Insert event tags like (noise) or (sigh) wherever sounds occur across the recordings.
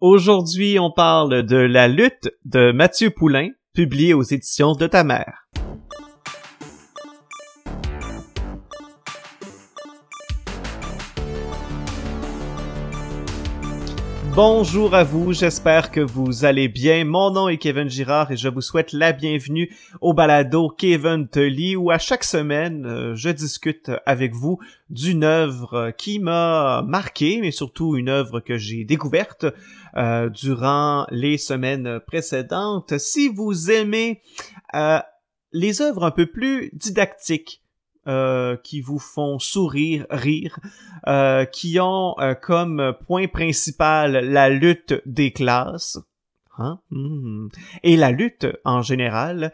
Aujourd'hui, on parle de La lutte de Mathieu Poulain, publié aux éditions de ta mère. Bonjour à vous, j'espère que vous allez bien. Mon nom est Kevin Girard et je vous souhaite la bienvenue au balado Kevin lit où à chaque semaine euh, je discute avec vous d'une œuvre qui m'a marqué, mais surtout une œuvre que j'ai découverte euh, durant les semaines précédentes. Si vous aimez euh, les œuvres un peu plus didactiques, euh, qui vous font sourire, rire, euh, qui ont euh, comme point principal la lutte des classes, hein? Hmm. et la lutte en général,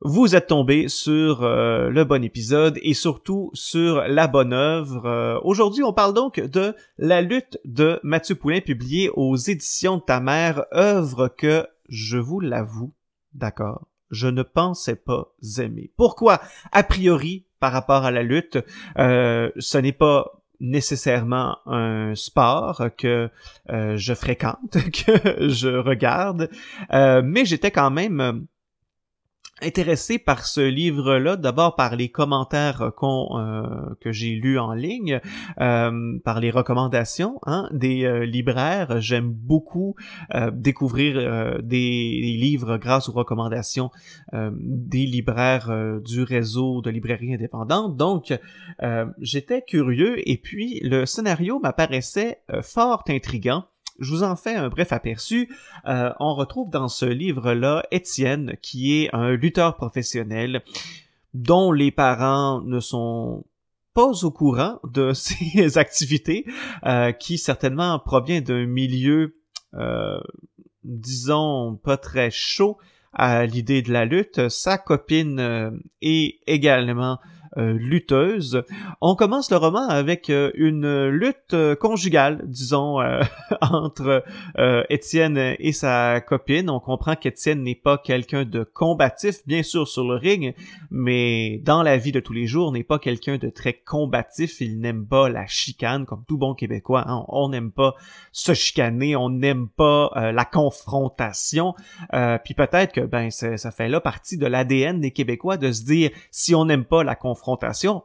vous êtes tombé sur le bon épisode et surtout sur la bonne œuvre. Aujourd'hui, on parle donc de La lutte de Mathieu Poulain, publié aux éditions de ta mère, œuvre que, je vous l'avoue, d'accord, je ne pensais pas aimer. Pourquoi? A priori, par rapport à la lutte. Euh, ce n'est pas nécessairement un sport que euh, je fréquente, (laughs) que je regarde, euh, mais j'étais quand même intéressé par ce livre-là, d'abord par les commentaires qu'on euh, que j'ai lus en ligne, euh, par les recommandations hein, des euh, libraires. J'aime beaucoup découvrir des, livres grâce aux recommandations des libraires du réseau de librairies indépendantes. Donc, j'étais curieux et puis le scénario m'apparaissait fort intrigant. Je vous en fais un bref aperçu. Euh, on retrouve dans ce livre-là Étienne, qui est un lutteur professionnel dont les parents ne sont pas au courant de (laughs) ses activités, euh, qui certainement provient d'un milieu, euh, disons, pas très chaud à l'idée de la lutte. Sa copine est également lutteuse. On commence le roman avec euh, une lutte euh, conjugale, disons, (laughs) entre Étienne et sa copine. On comprend qu'Étienne n'est pas quelqu'un de combatif, bien sûr sur le ring, mais dans la vie de tous les jours, n'est pas quelqu'un de très combatif. Il n'aime pas la chicane, comme tout bon Québécois. Hein. On n'aime pas se chicaner, on n'aime pas la confrontation. puis peut-être que ben ça fait là partie de l'ADN des Québécois de se dire si on n'aime pas la confrontation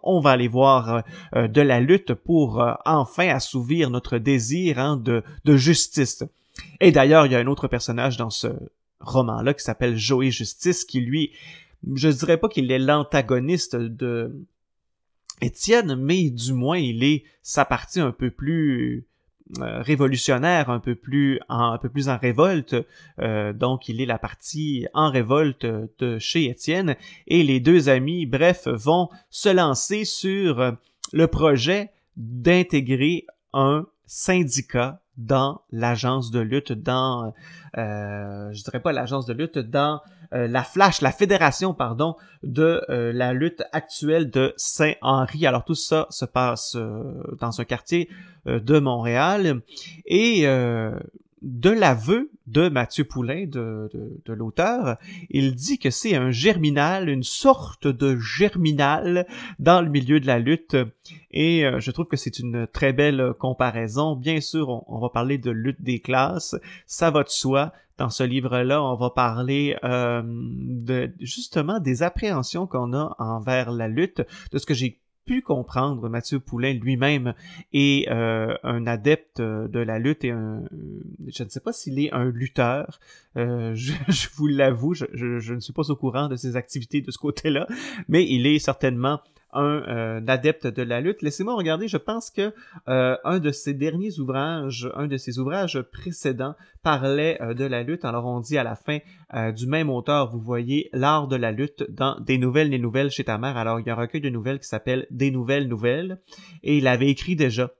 on va aller voir euh, euh, de la lutte pour euh, enfin assouvir notre désir hein, de, justice. Et d'ailleurs, il y a un autre personnage dans ce roman-là qui s'appelle Joey Justice, qui lui, je dirais pas qu'il est l'antagoniste de Étienne, mais du moins il est sa partie un peu plus révolutionnaire, un peu plus en, un peu plus en révolte. Euh, donc, il est la partie en révolte de chez Étienne. Et les deux amis, bref, vont se lancer sur le projet d'intégrer un syndicat dans l'agence de lutte, dans, euh, je dirais pas l'agence de lutte, dans euh, la Flash, la fédération, pardon, de euh, la lutte actuelle de Saint-Henri. Alors tout ça se passe euh, dans un quartier de Montréal et de l'aveu de Mathieu Poulain, de, l'auteur, il dit que c'est un germinal, une sorte de germinal dans le milieu de la lutte. Et je trouve que c'est une très belle comparaison. Bien sûr, on, on, va parler de lutte des classes, ça va de soi. Dans ce livre-là, on va parler euh, de justement des appréhensions qu'on a envers la lutte, de ce que j'ai pu comprendre, Mathieu Poulain lui-même est euh, un adepte de la lutte et un, je ne sais pas s'il est un lutteur. Euh, (laughs) je, vous l'avoue, je, ne suis pas au courant de ses activités de ce côté-là, mais il est certainement un euh, adepte de la lutte. Laissez-moi regarder, je pense que euh, un de ses derniers ouvrages, un de ses ouvrages précédents parlait euh, de la lutte. Alors on dit à la fin du même auteur, vous voyez l'art de la lutte dans Des nouvelles, des nouvelles chez ta mère. Alors il y a un recueil de nouvelles qui s'appelle Des nouvelles, nouvelles. Et il avait écrit déjà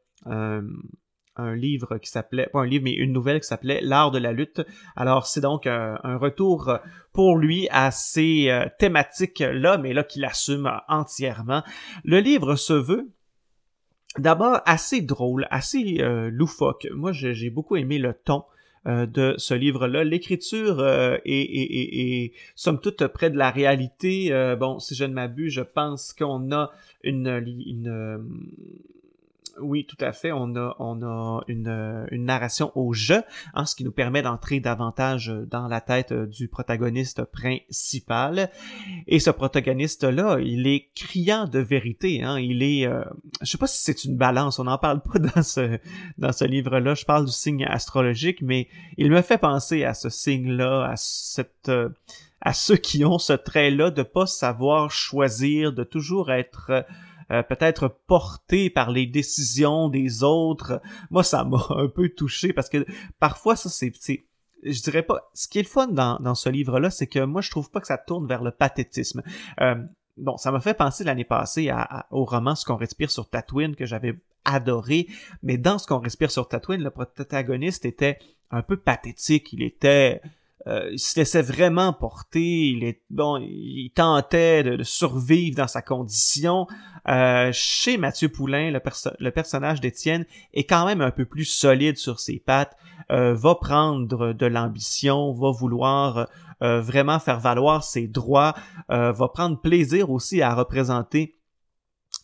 un livre qui s'appelait, pas un livre, mais une nouvelle qui s'appelait L'art de la lutte. Alors c'est donc un, retour pour lui à ces euh, thématiques-là, mais là qu'il assume entièrement. Le livre se veut d'abord assez drôle, assez euh, loufoque. Moi, j'ai beaucoup aimé le ton. Euh, de ce livre-là. L'écriture est, est, est, toute près de la réalité. bon, si je ne m'abuse, je pense qu'on a une, une oui, tout à fait. On a, on a une, une narration au jeu, hein, ce qui nous permet d'entrer davantage dans la tête du protagoniste principal. Et ce protagoniste-là, il est criant de vérité. Hein. Il est, euh, je sais pas si c'est une balance. On n'en parle pas (laughs) dans ce dans ce livre-là. Je parle du signe astrologique, mais il me fait penser à ce signe-là, à cette euh, à ceux qui ont ce trait-là de pas savoir choisir, de toujours être euh, peut-être porté par les décisions des autres. Moi, ça m'a (laughs) un peu touché parce que parfois, ça, c'est, je dirais pas, ce qui est le fun dans, dans ce livre-là, c'est que moi, je trouve pas que ça tourne vers le pathétisme. Euh, bon, ça m'a fait penser l'année passée à, au roman Ce qu'on respire sur Tatooine que j'avais adoré, mais dans Ce qu'on respire sur Tatooine, le protagoniste était un peu pathétique, il était euh, il se laissait vraiment porter, il est bon, il tentait de, survivre dans sa condition. Euh, chez Mathieu Poulain, le, personnage d'Étienne est quand même un peu plus solide sur ses pattes, euh, va prendre de l'ambition, va vouloir vraiment faire valoir ses droits, va prendre plaisir aussi à représenter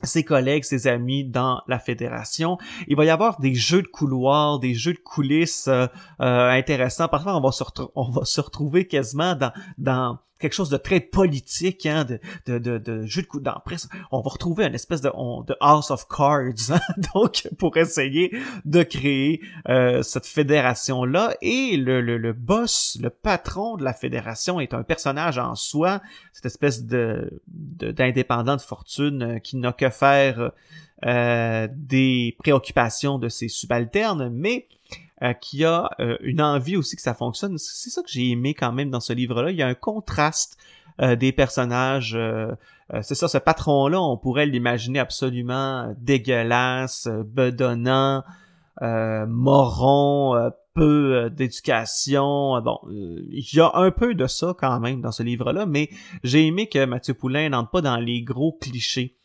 ses collègues, ses amis dans la fédération. Il va y avoir des jeux de couloirs, des jeux de coulisses euh, euh, intéressants. Parfois, on va se, on va se retrouver quasiment dans, dans quelque chose de très politique, hein, de, de, de, de jeu de coups presse. On va retrouver une espèce de, de House of Cards, hein, (laughs) donc pour essayer de créer euh, cette fédération-là. Et le, le, le boss, le patron de la fédération est un personnage en soi, cette espèce de d'indépendant de, fortune euh, qui n'a que faire euh, des préoccupations de ses subalternes, mais euh, qui a euh, une envie aussi que ça fonctionne. C'est ça que j'ai aimé quand même dans ce livre-là. Il y a un contraste euh, des personnages. c'est ça, ce patron-là, on pourrait l'imaginer absolument dégueulasse, bedonnant, moron, peu d'éducation. Bon, il y a un peu de ça quand même dans ce livre-là, mais j'ai aimé que Mathieu Poulain n'entre pas dans les gros clichés.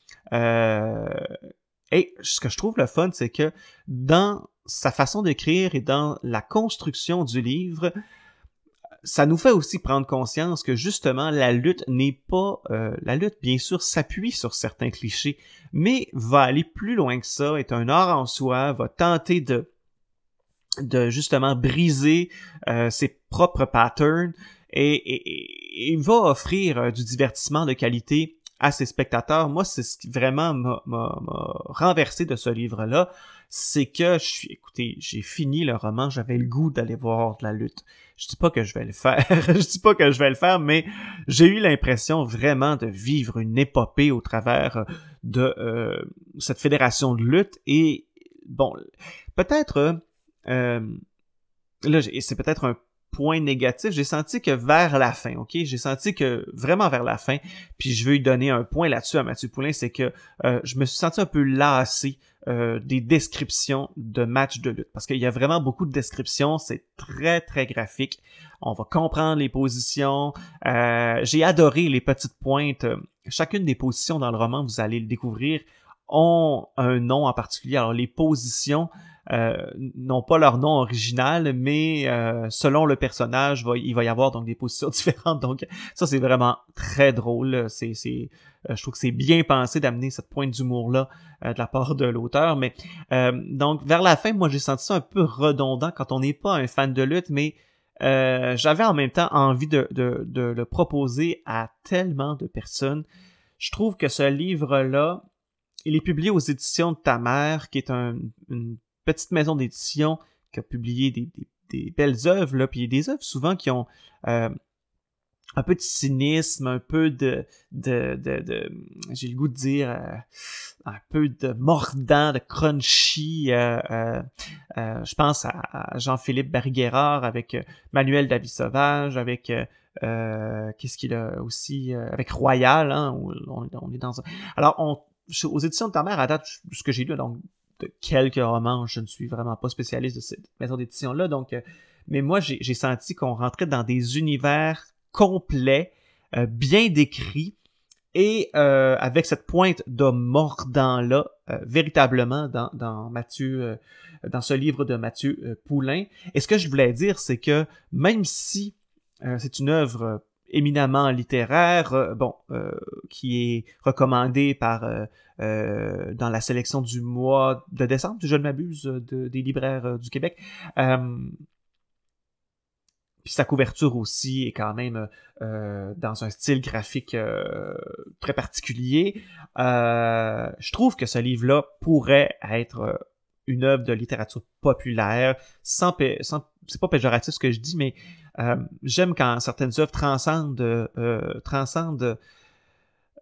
Et ce que je trouve le fun, c'est que dans sa façon d'écrire et dans la construction du livre, ça nous fait aussi prendre conscience que justement la lutte n'est pas euh, la lutte bien sûr s'appuie sur certains clichés mais va aller plus loin que ça est un art en soi va tenter de de justement briser euh, ses propres patterns et, et, va offrir euh, du divertissement de qualité à ses spectateurs. Moi, c'est ce qui vraiment m'a renversé de ce livre-là c'est que je suis, écoutez, j'ai fini le roman, j'avais le goût d'aller voir de la lutte. Je dis pas que je vais le faire, (laughs) je dis pas que je vais le faire, mais j'ai eu l'impression vraiment de vivre une épopée au travers de euh, cette fédération de lutte et bon, peut-être euh, là, c'est peut-être un point négatif, j'ai senti que vers la fin, ok, j'ai senti que vraiment vers la fin, puis je veux donner un point là-dessus à Mathieu Poulain, c'est que euh, je me suis senti un peu lassé euh, des descriptions de matchs de lutte. Parce qu'il y a vraiment beaucoup de descriptions, c'est très très graphique. On va comprendre les positions. Euh, j'ai adoré les petites pointes. Chacune des positions dans le roman, vous allez le découvrir, ont un nom en particulier. Alors les positions, euh, n'ont pas leur nom original, mais euh, selon le personnage, il va y avoir donc des positions (laughs) différentes. Donc ça, c'est vraiment très drôle. C'est, c'est, euh, je trouve que c'est bien pensé d'amener cette pointe d'humour-là de la part de l'auteur. Mais donc vers la fin, moi j'ai senti ça un peu redondant quand on n'est pas un fan de lutte, mais j'avais en même temps envie de, de, de le proposer à tellement de personnes. Je trouve que ce livre-là, il est publié aux éditions de ta mère, qui est un, une petite maison d'édition qui a publié des, des, belles œuvres, là, puis des œuvres souvent qui ont euh, un peu de cynisme, un peu de, de, de, j'ai le goût de dire, euh, un peu de mordant, de crunchy. Euh, je pense à, Jean-Philippe Berguerard avec Manuel David Sauvage, avec qu'est-ce qu'il a aussi avec Royal, hein, on, on, est dans un... Alors, on, aux éditions de ta mère, à date, ce que j'ai lu, donc quelques romans. Je ne suis vraiment pas spécialiste de cette maison d'édition-là. Donc, euh, mais moi, j'ai senti qu'on rentrait dans des univers complets, euh, bien décrits, et euh, avec cette pointe de mordant-là, véritablement dans, dans Mathieu, dans ce livre de Mathieu Poulain. Et ce que je voulais dire, c'est que même si c'est une œuvre éminemment littéraire, bon, qui est recommandé par dans la sélection du mois de décembre, si je ne m'abuse, des libraires du Québec. Puis sa couverture aussi est quand même euh, dans un style graphique euh, très particulier. Euh, je trouve que ce livre-là pourrait être une œuvre de littérature populaire, sans, sans c'est pas péjoratif ce que je dis, mais j'aime quand certaines œuvres transcendent, transcendent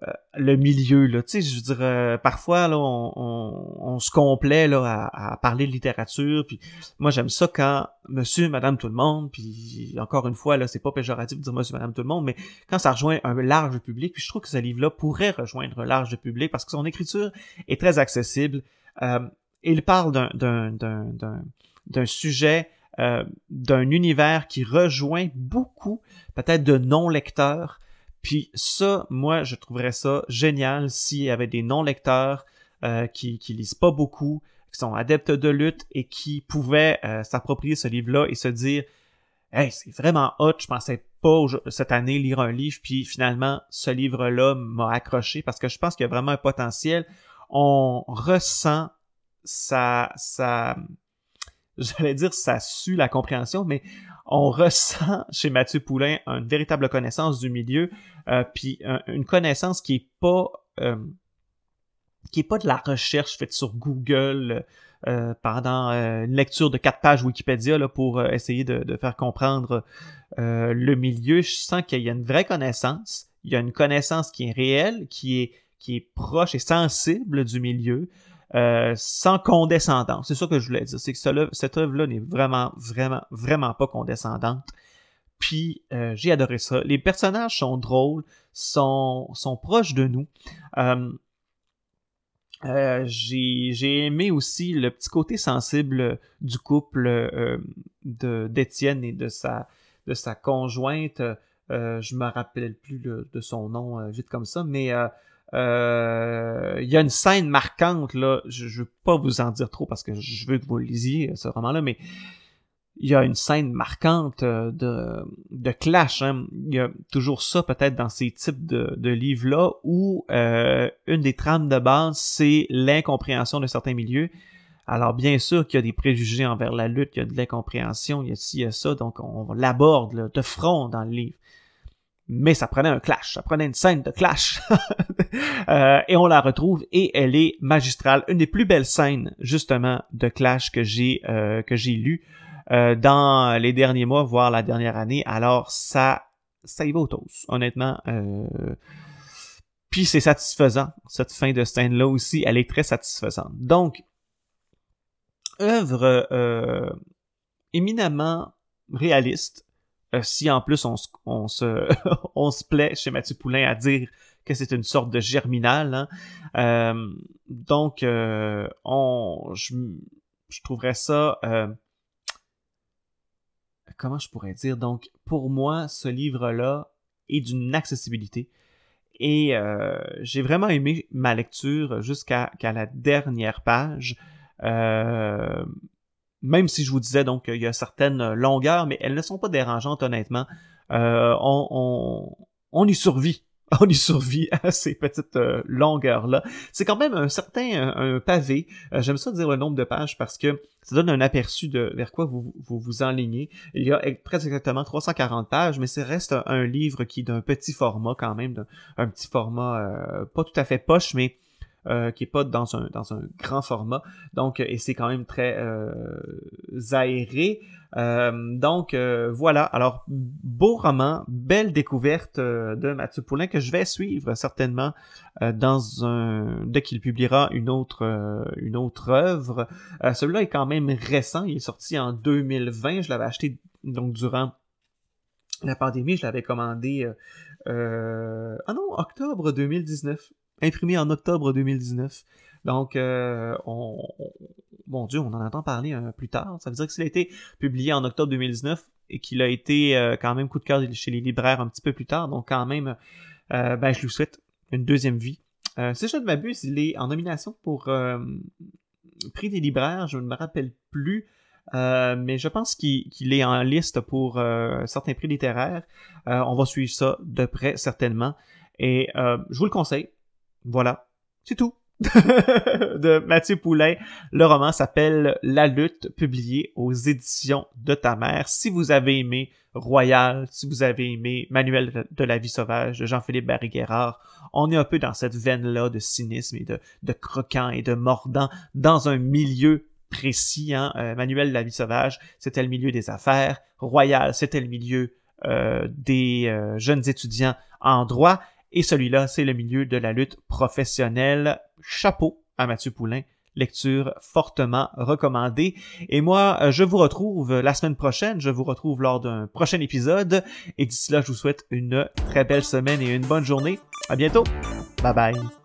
euh, le milieu là. Tu sais je veux dire euh, parfois là on, on, se complaît là à, parler de littérature puis moi j'aime ça quand monsieur madame tout le monde puis encore une fois là c'est pas péjoratif de dire monsieur madame tout le monde mais quand ça rejoint un large public puis je trouve que ce livre là pourrait rejoindre un large public parce que son écriture est très accessible euh, il parle d'un sujet euh, d'un univers qui rejoint beaucoup peut-être de non lecteurs puis ça, moi, je trouverais ça génial s'il y avait des non-lecteurs euh, qui, qui lisent pas beaucoup, qui sont adeptes de lutte et qui pouvaient euh, s'approprier ce livre-là et se dire Hey, c'est vraiment hot, je pensais pas cette année lire un livre, puis finalement, ce livre-là m'a accroché parce que je pense qu'il y a vraiment un potentiel. On ressent ça, ça, j'allais dire ça sue la compréhension, mais on ressent chez Mathieu Poulain une véritable connaissance du milieu, euh, puis une connaissance qui est pas euh, qui est pas de la recherche faite sur Google euh, pendant une lecture de quatre pages Wikipédia pour essayer de, faire comprendre le milieu. Je sens qu'il y a une vraie connaissance, il y a une connaissance qui est réelle, qui est qui est proche et sensible du milieu. Euh, sans condescendance. C'est ça que je voulais dire. C'est que cette œuvre-là n'est vraiment, vraiment, vraiment pas condescendante. Puis euh, j'ai adoré ça. Les personnages sont drôles, sont, proches de nous. Euh, j'ai aimé aussi le petit côté sensible du couple d'Étienne et de sa conjointe. je me rappelle plus de son nom vite comme ça, mais il y a une scène marquante, là, je, je veux pas vous en dire trop parce que je veux que vous lisiez ce roman-là, mais il y a une scène marquante euh, de, clash. Hein. Il y a toujours ça peut-être dans ces types de, de livres-là où euh, une des trames de base, c'est l'incompréhension de certains milieux. Alors bien sûr qu'il y a des préjugés envers la lutte, il y a de l'incompréhension, il y a ci, il y a ça, donc on l'aborde de front dans le livre mais ça prenait un clash, ça prenait une scène de clash. (laughs) euh, et on la retrouve et elle est magistrale, une des plus belles scènes justement de clash que j'ai euh, que j'ai lu euh, dans les derniers mois, voire la dernière année. Alors ça ça y va au honnêtement. Euh... Puis c'est satisfaisant cette fin de scène là aussi, elle est très satisfaisante. Donc œuvre éminemment réaliste euh, si en plus on, on se, (laughs) on se plaît chez Mathieu Poulain à dire que c'est une sorte de germinal. Hein. Euh, donc, euh, on, je, je, trouverais ça... comment je pourrais dire? Donc, pour moi, ce livre-là est d'une accessibilité. Et j'ai vraiment aimé ma lecture jusqu'à la dernière page. Euh, même si je vous disais donc qu'il y a certaines longueurs, mais elles ne sont pas dérangeantes honnêtement. Euh, on, on, y survit (laughs) on y survit à ces petites euh, longueurs-là. C'est quand même un certain un, pavé. Euh, j'aime ça dire le nombre de pages parce que ça donne un aperçu de vers quoi vous vous, vous enlignez. Il y a très exactement 340 pages, mais ça reste un, livre qui est d'un petit format quand même, un petit format euh, pas tout à fait poche, mais euh, qui est pas dans un, dans un grand format. Donc, et c'est quand même très euh, aéré. Euh, donc voilà. Alors, beau roman, belle découverte de Mathieu Poulin que je vais suivre certainement dans dès qu'il publiera une autre une autre œuvre. Celui-là est quand même récent. Il est sorti en 2020. Je l'avais acheté donc durant la pandémie. Je l'avais commandé. ah non, octobre 2019 imprimé en octobre 2019. Donc, euh, on, mon Dieu, on en entend parler euh, plus tard. Ça veut dire que s'il a été publié en octobre 2019 et qu'il a été euh, quand même coup de cœur chez les libraires un petit peu plus tard, donc quand même, ben, je lui souhaite une deuxième vie. si je ne m'abuse, il est en nomination pour prix des libraires, je ne me rappelle plus. mais je pense qu'il est en liste pour certains prix littéraires. on va suivre ça de près, certainement. Et je vous le conseille. Voilà, c'est tout. (laughs) de Mathieu Poulain. Le roman s'appelle La lutte, publié aux éditions de ta mère. Si vous avez aimé Royal, si vous avez aimé Manuel de la vie sauvage de Jean-Philippe Barry-Guerrard, on est un peu dans cette veine-là de cynisme et de, de croquant et de mordant dans un milieu précis. Hein. Euh, Manuel de la vie sauvage, c'était le milieu des affaires. Royal, c'était le milieu euh, des euh, jeunes étudiants en droit. Et celui-là, c'est le milieu de la lutte professionnelle. Chapeau à Mathieu Poulain. Lecture fortement recommandée. Et moi, euh, je vous retrouve la semaine prochaine. Je vous retrouve lors d'un prochain épisode. Et d'ici là, je vous souhaite une très belle semaine et une bonne journée. À bientôt. Bye bye.